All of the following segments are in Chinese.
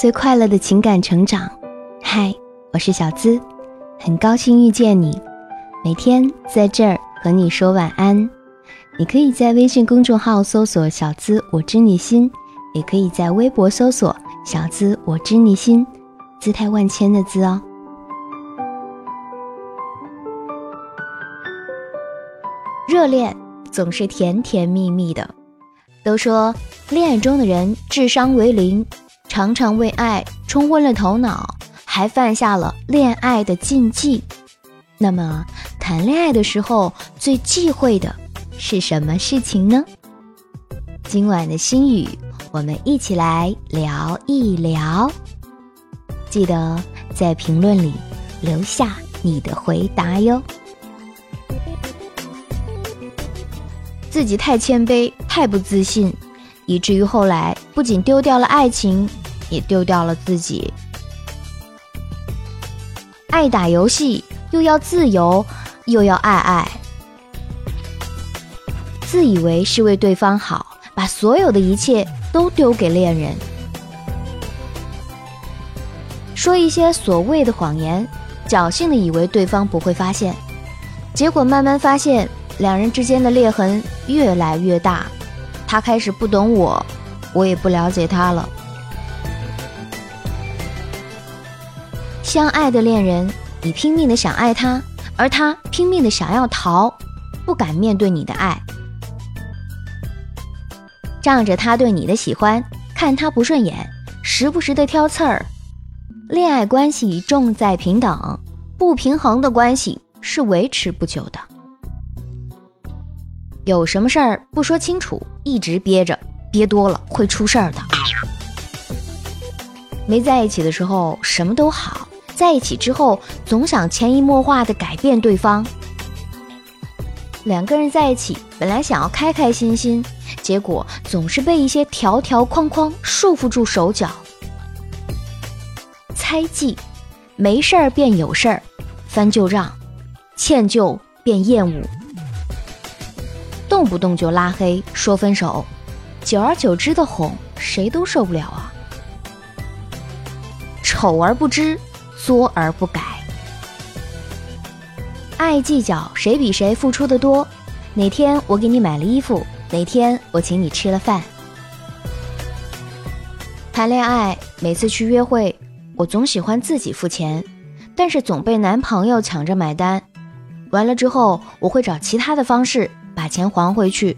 最快乐的情感成长。嗨，我是小资，很高兴遇见你。每天在这儿和你说晚安。你可以在微信公众号搜索“小资我知你心”，也可以在微博搜索“小资我知你心”，姿态万千的“资”哦。热恋总是甜甜蜜蜜的，都说恋爱中的人智商为零，常常为爱冲昏了头脑，还犯下了恋爱的禁忌。那么，谈恋爱的时候最忌讳的是什么事情呢？今晚的心语，我们一起来聊一聊。记得在评论里留下你的回答哟。自己太谦卑，太不自信，以至于后来不仅丢掉了爱情，也丢掉了自己。爱打游戏，又要自由，又要爱爱，自以为是为对方好，把所有的一切都丢给恋人，说一些所谓的谎言，侥幸的以为对方不会发现，结果慢慢发现。两人之间的裂痕越来越大，他开始不懂我，我也不了解他了。相爱的恋人，你拼命的想爱他，而他拼命的想要逃，不敢面对你的爱，仗着他对你的喜欢，看他不顺眼，时不时的挑刺儿。恋爱关系重在平等，不平衡的关系是维持不久的。有什么事儿不说清楚，一直憋着，憋多了会出事儿的。没在一起的时候什么都好，在一起之后总想潜移默化的改变对方。两个人在一起本来想要开开心心，结果总是被一些条条框框束缚住手脚。猜忌，没事儿变有事儿，翻旧账，歉疚变厌恶。动不动就拉黑说分手，久而久之的哄，谁都受不了啊！丑而不知，作而不改，爱计较谁比谁付出的多，哪天我给你买了衣服，哪天我请你吃了饭。谈恋爱每次去约会，我总喜欢自己付钱，但是总被男朋友抢着买单，完了之后我会找其他的方式。把钱还回去，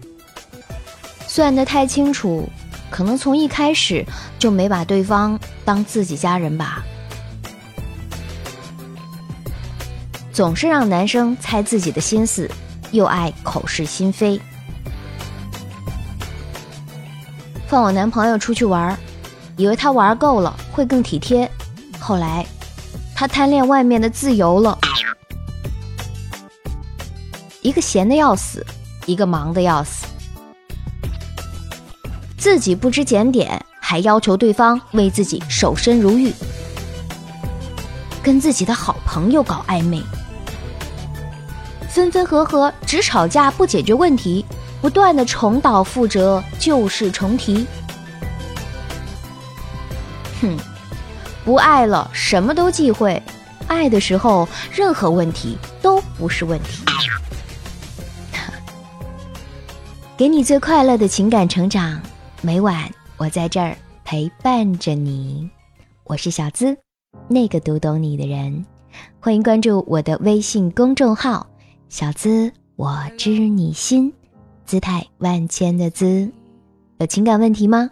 算得太清楚，可能从一开始就没把对方当自己家人吧。总是让男生猜自己的心思，又爱口是心非。放我男朋友出去玩，以为他玩够了会更体贴，后来他贪恋外面的自由了，一个闲的要死。一个忙的要死，自己不知检点，还要求对方为自己守身如玉，跟自己的好朋友搞暧昧，分分合合只吵架不解决问题，不断的重蹈覆辙，旧事重提。哼，不爱了什么都忌讳，爱的时候任何问题都不是问题。给你最快乐的情感成长，每晚我在这儿陪伴着你。我是小资，那个读懂你的人。欢迎关注我的微信公众号“小资我知你心”，姿态万千的姿。有情感问题吗？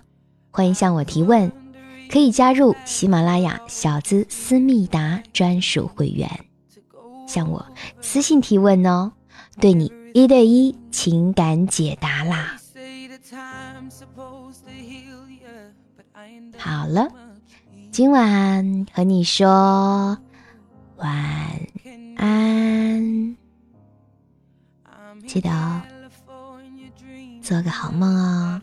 欢迎向我提问，可以加入喜马拉雅小资思密达专属会员，向我私信提问哦。对你。一对一情感解答啦！好了，今晚和你说晚安，记得哦，做个好梦哦，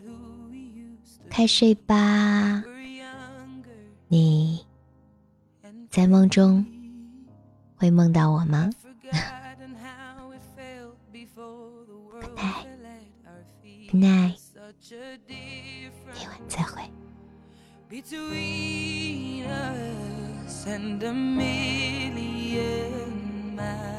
快睡吧。你在梦中会梦到我吗？Good night，夜晚再会。us and a million miles.